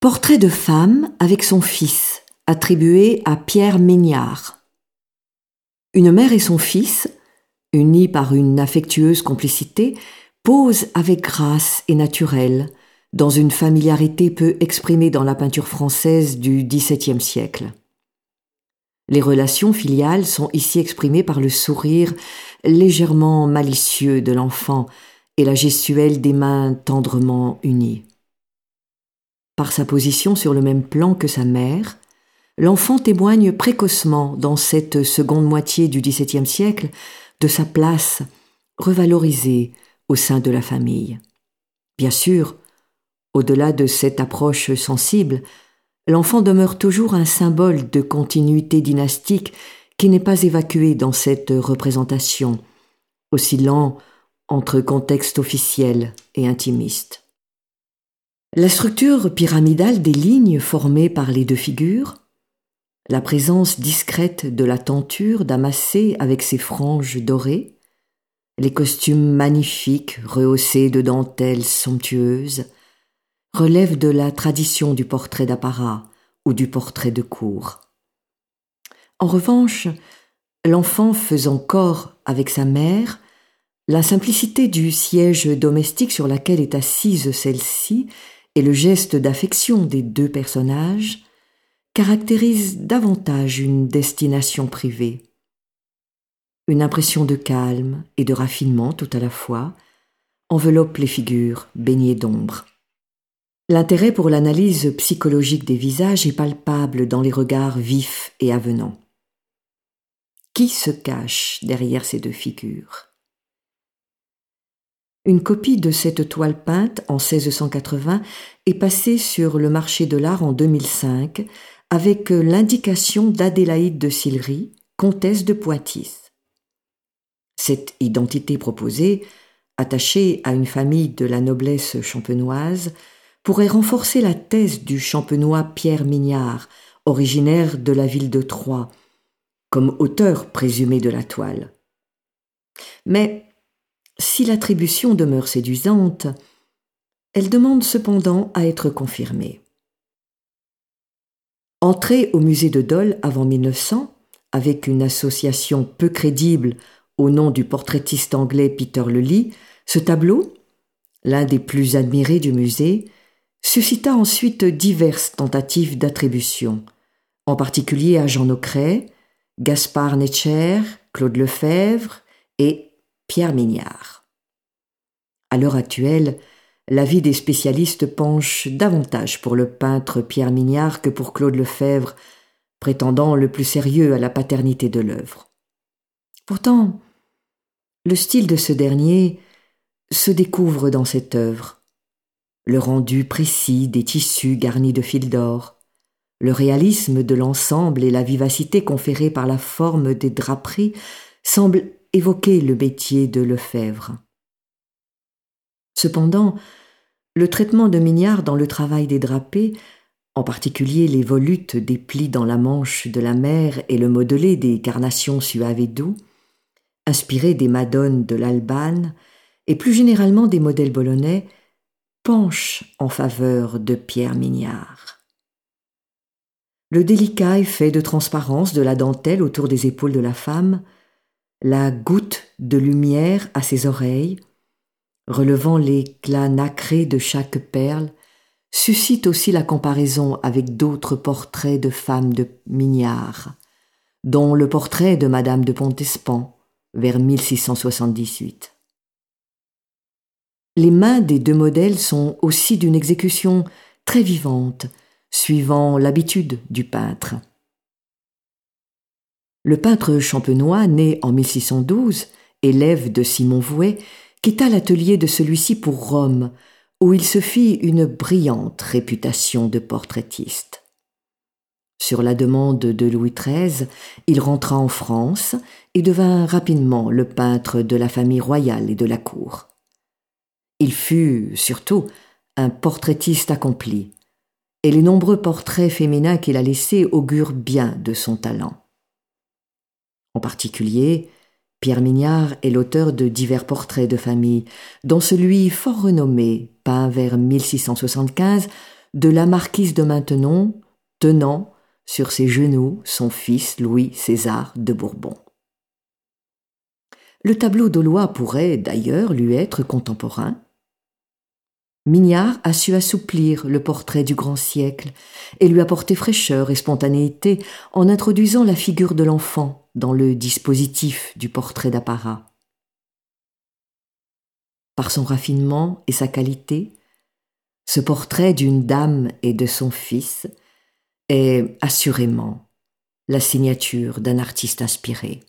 Portrait de femme avec son fils, attribué à Pierre Mignard. Une mère et son fils, unis par une affectueuse complicité, posent avec grâce et naturel, dans une familiarité peu exprimée dans la peinture française du XVIIe siècle. Les relations filiales sont ici exprimées par le sourire légèrement malicieux de l'enfant et la gestuelle des mains tendrement unies. Par sa position sur le même plan que sa mère, l'enfant témoigne précocement dans cette seconde moitié du XVIIe siècle de sa place revalorisée au sein de la famille. Bien sûr, au-delà de cette approche sensible, l'enfant demeure toujours un symbole de continuité dynastique qui n'est pas évacué dans cette représentation, oscillant entre contexte officiel et intimiste. La structure pyramidale des lignes formées par les deux figures, la présence discrète de la tenture damassée avec ses franges dorées, les costumes magnifiques rehaussés de dentelles somptueuses, relèvent de la tradition du portrait d'apparat ou du portrait de cour. En revanche, l'enfant faisant corps avec sa mère, la simplicité du siège domestique sur laquelle est assise celle-ci et le geste d'affection des deux personnages caractérisent davantage une destination privée. Une impression de calme et de raffinement tout à la fois enveloppe les figures baignées d'ombre. L'intérêt pour l'analyse psychologique des visages est palpable dans les regards vifs et avenants. Qui se cache derrière ces deux figures? Une copie de cette toile peinte en 1680 est passée sur le marché de l'art en 2005 avec l'indication d'Adélaïde de Sillery, comtesse de Poitiers. Cette identité proposée, attachée à une famille de la noblesse champenoise, pourrait renforcer la thèse du champenois Pierre Mignard, originaire de la ville de Troyes, comme auteur présumé de la toile. Mais si l'attribution demeure séduisante, elle demande cependant à être confirmée. Entré au musée de Dole avant 1900, avec une association peu crédible au nom du portraitiste anglais Peter Lely, ce tableau, l'un des plus admirés du musée, suscita ensuite diverses tentatives d'attribution, en particulier à Jean Nocret, Gaspard Netscher, Claude Lefebvre et Pierre Mignard. À l'heure actuelle, l'avis des spécialistes penche davantage pour le peintre Pierre Mignard que pour Claude Lefebvre, prétendant le plus sérieux à la paternité de l'œuvre. Pourtant, le style de ce dernier se découvre dans cette œuvre. Le rendu précis des tissus garnis de fils d'or, le réalisme de l'ensemble et la vivacité conférée par la forme des draperies semblent évoquer le métier de Lefebvre. Cependant, le traitement de Mignard dans le travail des drapés, en particulier les volutes des plis dans la manche de la mer et le modelé des carnations suaves et doux, inspirés des madones de l'Albane et plus généralement des modèles bolonais, penche en faveur de Pierre Mignard. Le délicat effet de transparence de la dentelle autour des épaules de la femme, la goutte de lumière à ses oreilles, relevant l'éclat nacré de chaque perle, suscite aussi la comparaison avec d'autres portraits de femmes de Mignard, dont le portrait de Madame de Pontespan vers 1678. Les mains des deux modèles sont aussi d'une exécution très vivante, suivant l'habitude du peintre. Le peintre champenois, né en 1612, élève de Simon Vouet, quitta l'atelier de celui-ci pour Rome, où il se fit une brillante réputation de portraitiste. Sur la demande de Louis XIII, il rentra en France et devint rapidement le peintre de la famille royale et de la cour. Il fut, surtout, un portraitiste accompli, et les nombreux portraits féminins qu'il a laissés augurent bien de son talent. Particulier, Pierre Mignard est l'auteur de divers portraits de famille, dont celui fort renommé, peint vers 1675, de la marquise de Maintenon tenant sur ses genoux son fils Louis César de Bourbon. Le tableau d'Aulois pourrait d'ailleurs lui être contemporain. Mignard a su assouplir le portrait du grand siècle et lui apporter fraîcheur et spontanéité en introduisant la figure de l'enfant dans le dispositif du portrait d'apparat. Par son raffinement et sa qualité, ce portrait d'une dame et de son fils est assurément la signature d'un artiste inspiré.